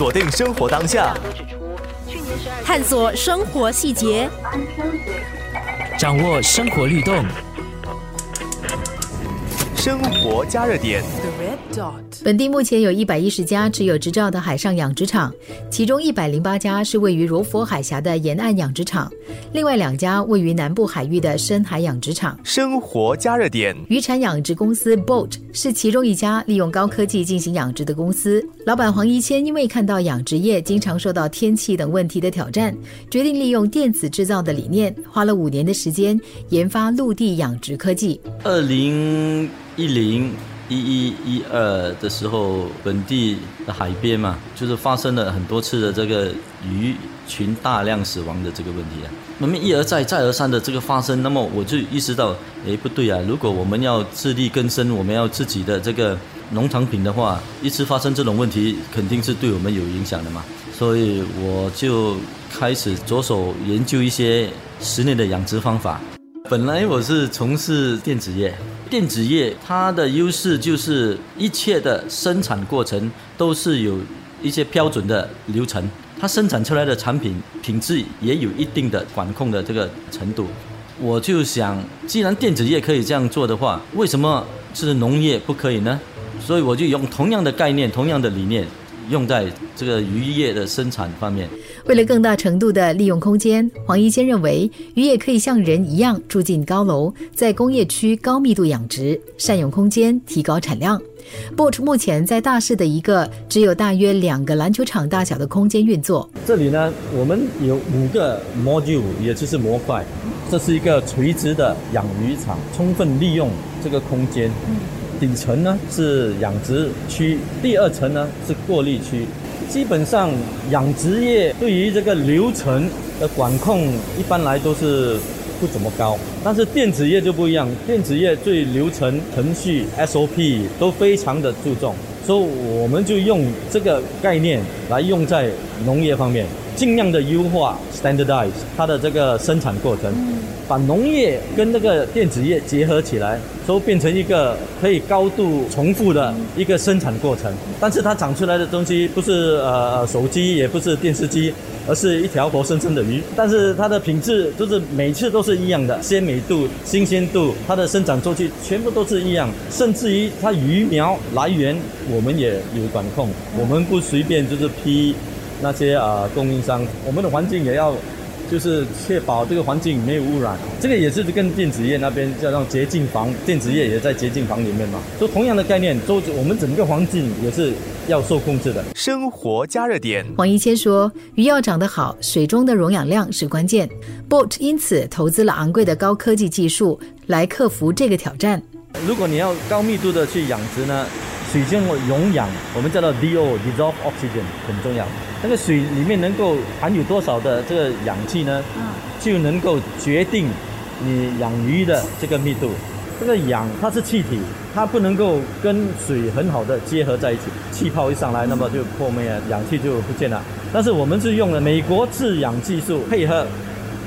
锁定生活当下，探索生活细节，掌握生活律动。生活加热点。本地目前有一百一十家持有执照的海上养殖场，其中一百零八家是位于柔佛海峡的沿岸养殖场，另外两家位于南部海域的深海养殖场。生活加热点。渔产养殖公司 Boat 是其中一家利用高科技进行养殖的公司。老板黄一谦因为看到养殖业经常受到天气等问题的挑战，决定利用电子制造的理念，花了五年的时间研发陆地养殖科技。二零一零。一一一二的时候，本地的海边嘛，就是发生了很多次的这个鱼群大量死亡的这个问题啊。那么一而再、再而三的这个发生，那么我就意识到，哎，不对啊！如果我们要自力更生，我们要自己的这个农产品的话，一次发生这种问题，肯定是对我们有影响的嘛。所以我就开始着手研究一些室内的养殖方法。本来我是从事电子业。电子业它的优势就是一切的生产过程都是有一些标准的流程，它生产出来的产品品质也有一定的管控的这个程度。我就想，既然电子业可以这样做的话，为什么是农业不可以呢？所以我就用同样的概念、同样的理念。用在这个渔业的生产方面。为了更大程度的利用空间，黄一坚认为渔业可以像人一样住进高楼，在工业区高密度养殖，善用空间，提高产量。Boat 目前在大市的一个只有大约两个篮球场大小的空间运作。这里呢，我们有五个 module，也就是模块。这是一个垂直的养鱼场，充分利用这个空间。底层呢是养殖区，第二层呢是过滤区。基本上养殖业对于这个流程的管控，一般来都是不怎么高。但是电子业就不一样，电子业对流程程序 SOP 都非常的注重，所以我们就用这个概念来用在农业方面，尽量的优化 standardize 它的这个生产过程。把农业跟那个电子业结合起来，都变成一个可以高度重复的一个生产过程。但是它长出来的东西不是呃手机，也不是电视机，而是一条活生生的鱼。但是它的品质就是每次都是一样的，鲜美度、新鲜度，它的生长周期全部都是一样。甚至于它鱼苗来源，我们也有管控，我们不随便就是批那些啊供应商，我们的环境也要。就是确保这个环境没有污染，这个也是跟电子业那边叫让洁净房，电子业也在洁净房里面嘛，就同样的概念，都我们整个环境也是要受控制的。生活加热点，黄一谦说，鱼要长得好，水中的溶氧量是关键。Boat 因此投资了昂贵的高科技技术来克服这个挑战。如果你要高密度的去养殖呢？水中的溶氧，我们叫做 DO（Dissolved Oxygen） 很重要。那个水里面能够含有多少的这个氧气呢？就能够决定你养鱼的这个密度。这个氧它是气体，它不能够跟水很好的结合在一起。气泡一上来，那么就破灭了，氧气就不见了。但是我们是用了美国制氧技术配合。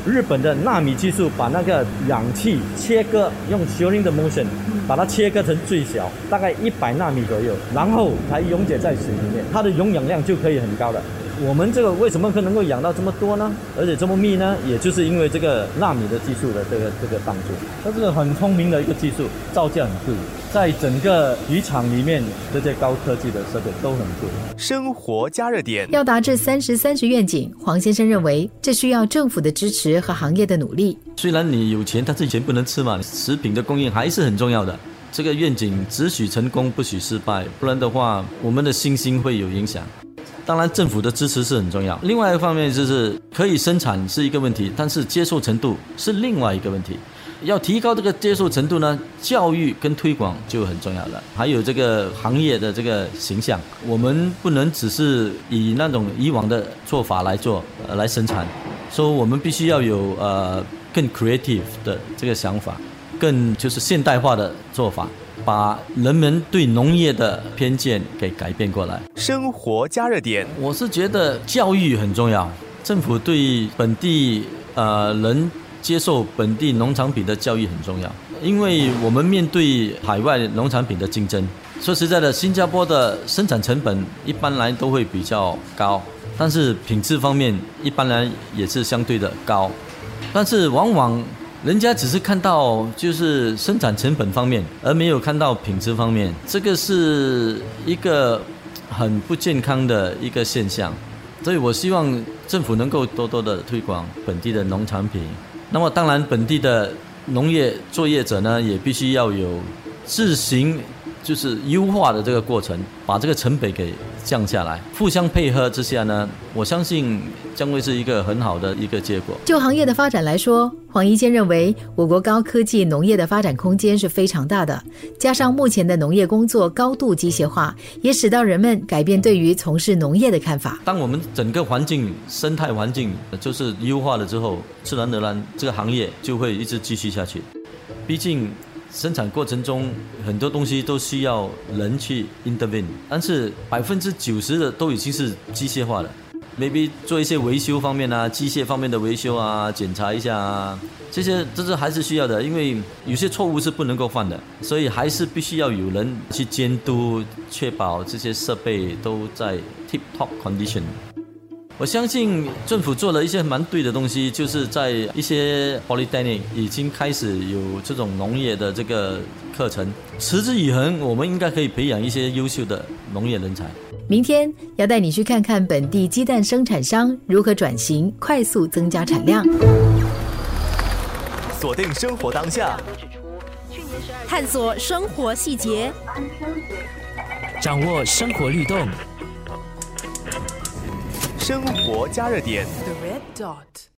日本的纳米技术把那个氧气切割，用 shielding 的 motion 把它切割成最小，大概一百纳米左右，然后才溶解在水里面，它的溶氧量就可以很高了。我们这个为什么可能够养到这么多呢？而且这么密呢？也就是因为这个纳米的技术的这个这个帮助。它是很聪明的一个技术，造价很贵，在整个渔场里面这些高科技的设备都很贵。生活加热点要达至三十三十愿景，黄先生认为这需要政府的支持和行业的努力。虽然你有钱，但是钱不能吃嘛，食品的供应还是很重要的。这个愿景只许成功，不许失败，不然的话，我们的信心会有影响。当然，政府的支持是很重要。另外一方面就是可以生产是一个问题，但是接受程度是另外一个问题。要提高这个接受程度呢，教育跟推广就很重要了。还有这个行业的这个形象，我们不能只是以那种以往的做法来做，来生产。说我们必须要有呃更 creative 的这个想法，更就是现代化的做法。把人们对农业的偏见给改变过来。生活加热点，我是觉得教育很重要，政府对本地呃人接受本地农产品的教育很重要，因为我们面对海外农产品的竞争，说实在的，新加坡的生产成本一般来都会比较高，但是品质方面一般来也是相对的高，但是往往人家只是看到就是生产成本方面，而没有看到品质方面，这个是一个很不健康的一个现象。所以我希望政府能够多多的推广本地的农产品。那么当然，本地的农业作业者呢，也必须要有自行。就是优化的这个过程，把这个成本给降下来，互相配合之下呢，我相信将会是一个很好的一个结果。就行业的发展来说，黄一坚认为，我国高科技农业的发展空间是非常大的。加上目前的农业工作高度机械化，也使到人们改变对于从事农业的看法。当我们整个环境生态环境就是优化了之后，自然而然这个行业就会一直继续下去。毕竟。生产过程中很多东西都需要人去 intervene，但是百分之九十的都已经是机械化了。maybe 做一些维修方面啊，机械方面的维修啊，检查一下啊，这些这是还是需要的，因为有些错误是不能够犯的，所以还是必须要有人去监督，确保这些设备都在 tip top condition。我相信政府做了一些蛮对的东西，就是在一些 polytechnic 已经开始有这种农业的这个课程，持之以恒，我们应该可以培养一些优秀的农业人才。明天要带你去看看本地鸡蛋生产商如何转型，快速增加产量。锁定生活当下，探索生活细节，掌握生活律动。生活加热点。